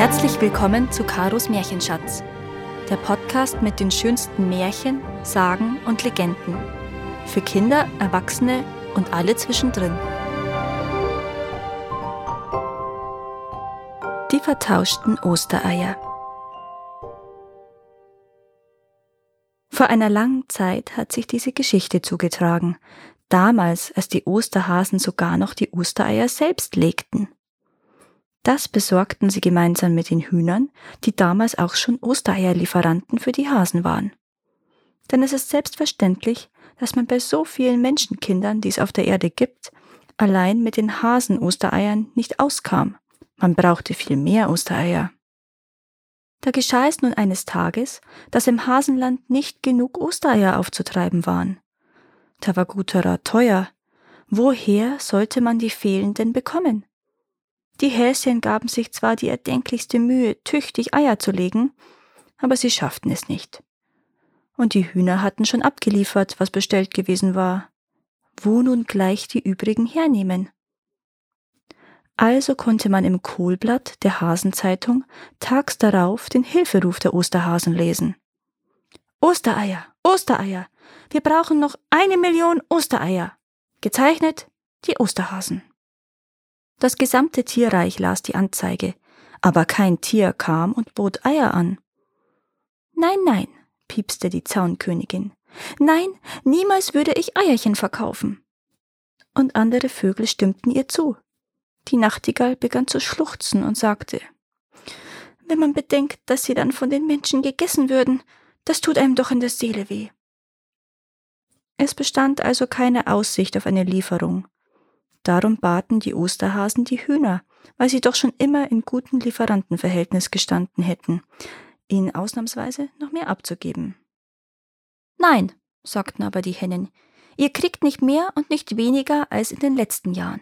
Herzlich willkommen zu Karos Märchenschatz, der Podcast mit den schönsten Märchen, Sagen und Legenden. Für Kinder, Erwachsene und alle zwischendrin. Die vertauschten Ostereier. Vor einer langen Zeit hat sich diese Geschichte zugetragen, damals als die Osterhasen sogar noch die Ostereier selbst legten. Das besorgten sie gemeinsam mit den Hühnern, die damals auch schon Ostereierlieferanten für die Hasen waren. Denn es ist selbstverständlich, dass man bei so vielen Menschenkindern, die es auf der Erde gibt, allein mit den Hasen-Ostereiern nicht auskam. Man brauchte viel mehr Ostereier. Da geschah es nun eines Tages, dass im Hasenland nicht genug Ostereier aufzutreiben waren. Da war guter Rat teuer. Woher sollte man die fehlenden bekommen? Die Häschen gaben sich zwar die erdenklichste Mühe, tüchtig Eier zu legen, aber sie schafften es nicht. Und die Hühner hatten schon abgeliefert, was bestellt gewesen war. Wo nun gleich die übrigen hernehmen? Also konnte man im Kohlblatt der Hasenzeitung tags darauf den Hilferuf der Osterhasen lesen. Ostereier, Ostereier, wir brauchen noch eine Million Ostereier. Gezeichnet die Osterhasen. Das gesamte Tierreich las die Anzeige, aber kein Tier kam und bot Eier an. Nein, nein, piepste die Zaunkönigin. Nein, niemals würde ich Eierchen verkaufen. Und andere Vögel stimmten ihr zu. Die Nachtigall begann zu schluchzen und sagte Wenn man bedenkt, dass sie dann von den Menschen gegessen würden, das tut einem doch in der Seele weh. Es bestand also keine Aussicht auf eine Lieferung, Darum baten die Osterhasen die Hühner, weil sie doch schon immer in gutem Lieferantenverhältnis gestanden hätten, ihnen ausnahmsweise noch mehr abzugeben. Nein, sagten aber die Hennen, ihr kriegt nicht mehr und nicht weniger als in den letzten Jahren.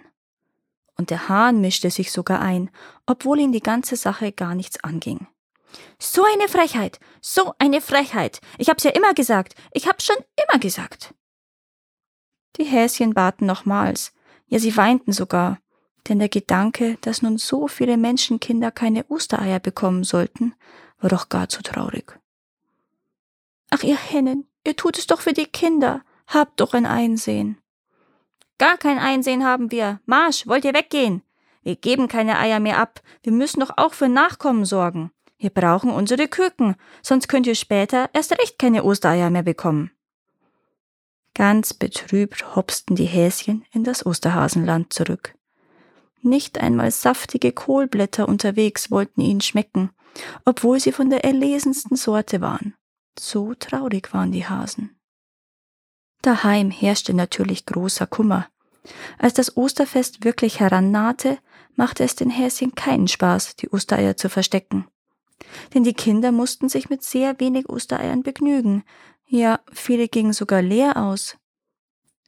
Und der Hahn mischte sich sogar ein, obwohl ihn die ganze Sache gar nichts anging. So eine Frechheit, so eine Frechheit. Ich hab's ja immer gesagt, ich hab's schon immer gesagt. Die Häschen baten nochmals, ja, sie weinten sogar, denn der Gedanke, dass nun so viele Menschenkinder keine Ostereier bekommen sollten, war doch gar zu traurig. Ach, ihr Hennen, ihr tut es doch für die Kinder, habt doch ein Einsehen. Gar kein Einsehen haben wir. Marsch, wollt ihr weggehen? Wir geben keine Eier mehr ab. Wir müssen doch auch für Nachkommen sorgen. Wir brauchen unsere Küken, sonst könnt ihr später erst recht keine Ostereier mehr bekommen. Ganz betrübt hopsten die Häschen in das Osterhasenland zurück. Nicht einmal saftige Kohlblätter unterwegs wollten ihnen schmecken, obwohl sie von der erlesensten Sorte waren. So traurig waren die Hasen. Daheim herrschte natürlich großer Kummer. Als das Osterfest wirklich herannahte, machte es den Häschen keinen Spaß, die Ostereier zu verstecken. Denn die Kinder mussten sich mit sehr wenig Ostereiern begnügen, ja, viele gingen sogar leer aus.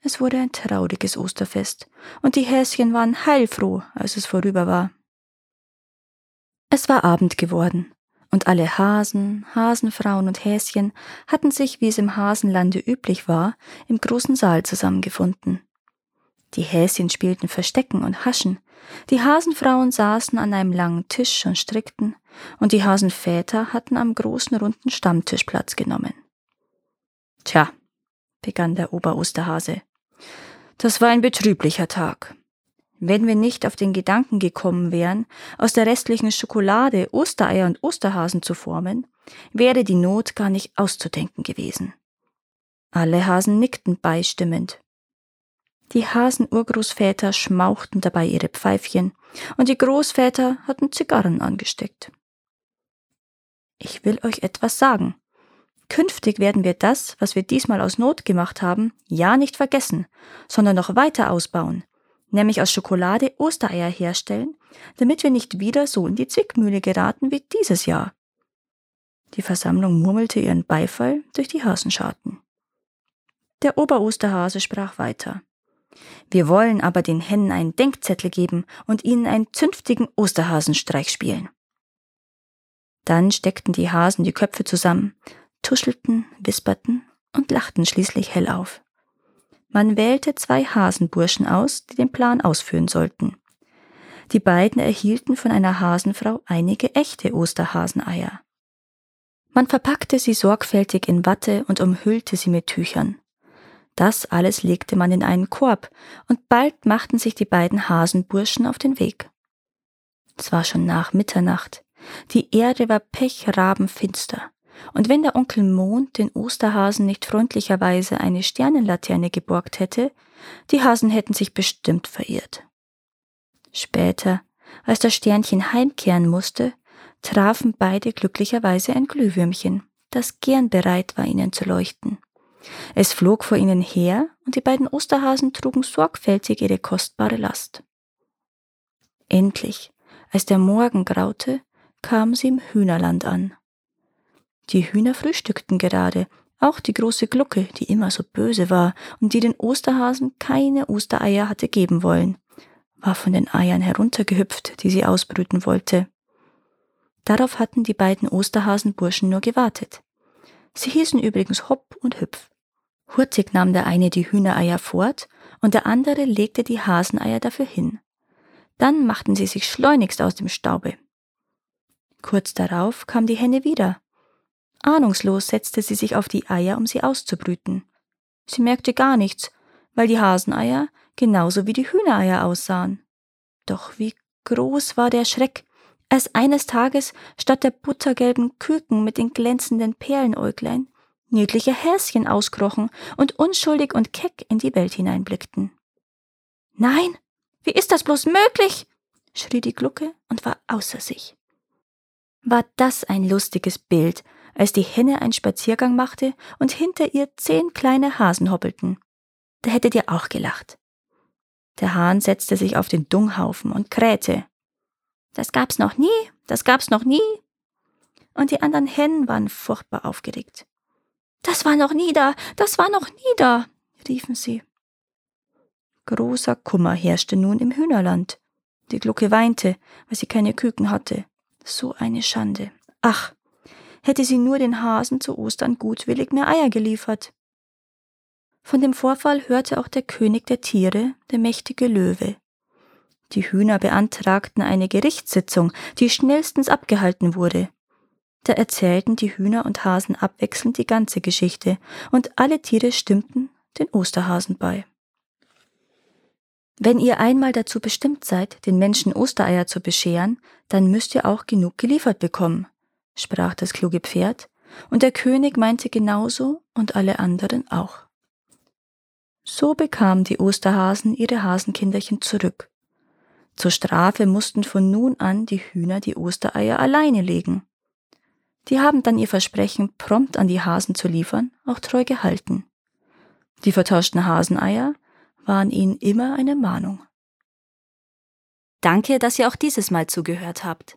Es wurde ein trauriges Osterfest, und die Häschen waren heilfroh, als es vorüber war. Es war Abend geworden, und alle Hasen, Hasenfrauen und Häschen hatten sich, wie es im Hasenlande üblich war, im großen Saal zusammengefunden. Die Häschen spielten Verstecken und Haschen, die Hasenfrauen saßen an einem langen Tisch und strickten, und die Hasenväter hatten am großen runden Stammtisch Platz genommen. Tja, begann der Oberosterhase, das war ein betrüblicher Tag. Wenn wir nicht auf den Gedanken gekommen wären, aus der restlichen Schokolade Ostereier und Osterhasen zu formen, wäre die Not gar nicht auszudenken gewesen. Alle Hasen nickten beistimmend. Die Hasenurgroßväter schmauchten dabei ihre Pfeifchen, und die Großväter hatten Zigarren angesteckt. Ich will euch etwas sagen, Künftig werden wir das, was wir diesmal aus Not gemacht haben, ja nicht vergessen, sondern noch weiter ausbauen, nämlich aus Schokolade Ostereier herstellen, damit wir nicht wieder so in die Zwickmühle geraten wie dieses Jahr. Die Versammlung murmelte ihren Beifall durch die Hasenscharten. Der Oberosterhase sprach weiter. Wir wollen aber den Hennen einen Denkzettel geben und ihnen einen zünftigen Osterhasenstreich spielen. Dann steckten die Hasen die Köpfe zusammen, tuschelten, wisperten und lachten schließlich hell auf. Man wählte zwei Hasenburschen aus, die den Plan ausführen sollten. Die beiden erhielten von einer Hasenfrau einige echte Osterhaseneier. Man verpackte sie sorgfältig in Watte und umhüllte sie mit Tüchern. Das alles legte man in einen Korb, und bald machten sich die beiden Hasenburschen auf den Weg. Es war schon nach Mitternacht. Die Erde war pechrabenfinster. Und wenn der Onkel Mond den Osterhasen nicht freundlicherweise eine Sternenlaterne geborgt hätte, die Hasen hätten sich bestimmt verirrt. Später, als das Sternchen heimkehren musste, trafen beide glücklicherweise ein Glühwürmchen, das gern bereit war, ihnen zu leuchten. Es flog vor ihnen her, und die beiden Osterhasen trugen sorgfältig ihre kostbare Last. Endlich, als der Morgen graute, kamen sie im Hühnerland an. Die Hühner frühstückten gerade, auch die große Glucke, die immer so böse war und die den Osterhasen keine Ostereier hatte geben wollen, war von den Eiern heruntergehüpft, die sie ausbrüten wollte. Darauf hatten die beiden Osterhasenburschen nur gewartet. Sie hießen übrigens Hopp und Hüpf. Hurtig nahm der eine die Hühnereier fort und der andere legte die Haseneier dafür hin. Dann machten sie sich schleunigst aus dem Staube. Kurz darauf kam die Henne wieder Ahnungslos setzte sie sich auf die Eier, um sie auszubrüten. Sie merkte gar nichts, weil die Haseneier genauso wie die Hühnereier aussahen. Doch wie groß war der Schreck, als eines Tages statt der buttergelben Küken mit den glänzenden Perlenäuglein niedliche Häschen auskrochen und unschuldig und keck in die Welt hineinblickten. Nein, wie ist das bloß möglich? schrie die Glucke und war außer sich. War das ein lustiges Bild, als die Henne einen Spaziergang machte und hinter ihr zehn kleine Hasen hoppelten. Da hättet ihr auch gelacht. Der Hahn setzte sich auf den Dunghaufen und krähte. Das gab's noch nie, das gab's noch nie. Und die anderen Hennen waren furchtbar aufgeregt. Das war noch nie da, das war noch nie da, riefen sie. Großer Kummer herrschte nun im Hühnerland. Die Glucke weinte, weil sie keine Küken hatte. So eine Schande. Ach, hätte sie nur den Hasen zu Ostern gutwillig mehr Eier geliefert. Von dem Vorfall hörte auch der König der Tiere, der mächtige Löwe. Die Hühner beantragten eine Gerichtssitzung, die schnellstens abgehalten wurde. Da erzählten die Hühner und Hasen abwechselnd die ganze Geschichte, und alle Tiere stimmten den Osterhasen bei. Wenn ihr einmal dazu bestimmt seid, den Menschen Ostereier zu bescheren, dann müsst ihr auch genug geliefert bekommen, sprach das kluge Pferd, und der König meinte genauso und alle anderen auch. So bekamen die Osterhasen ihre Hasenkinderchen zurück. Zur Strafe mussten von nun an die Hühner die Ostereier alleine legen. Die haben dann ihr Versprechen, prompt an die Hasen zu liefern, auch treu gehalten. Die vertauschten Haseneier waren ihnen immer eine Mahnung. Danke, dass ihr auch dieses Mal zugehört habt.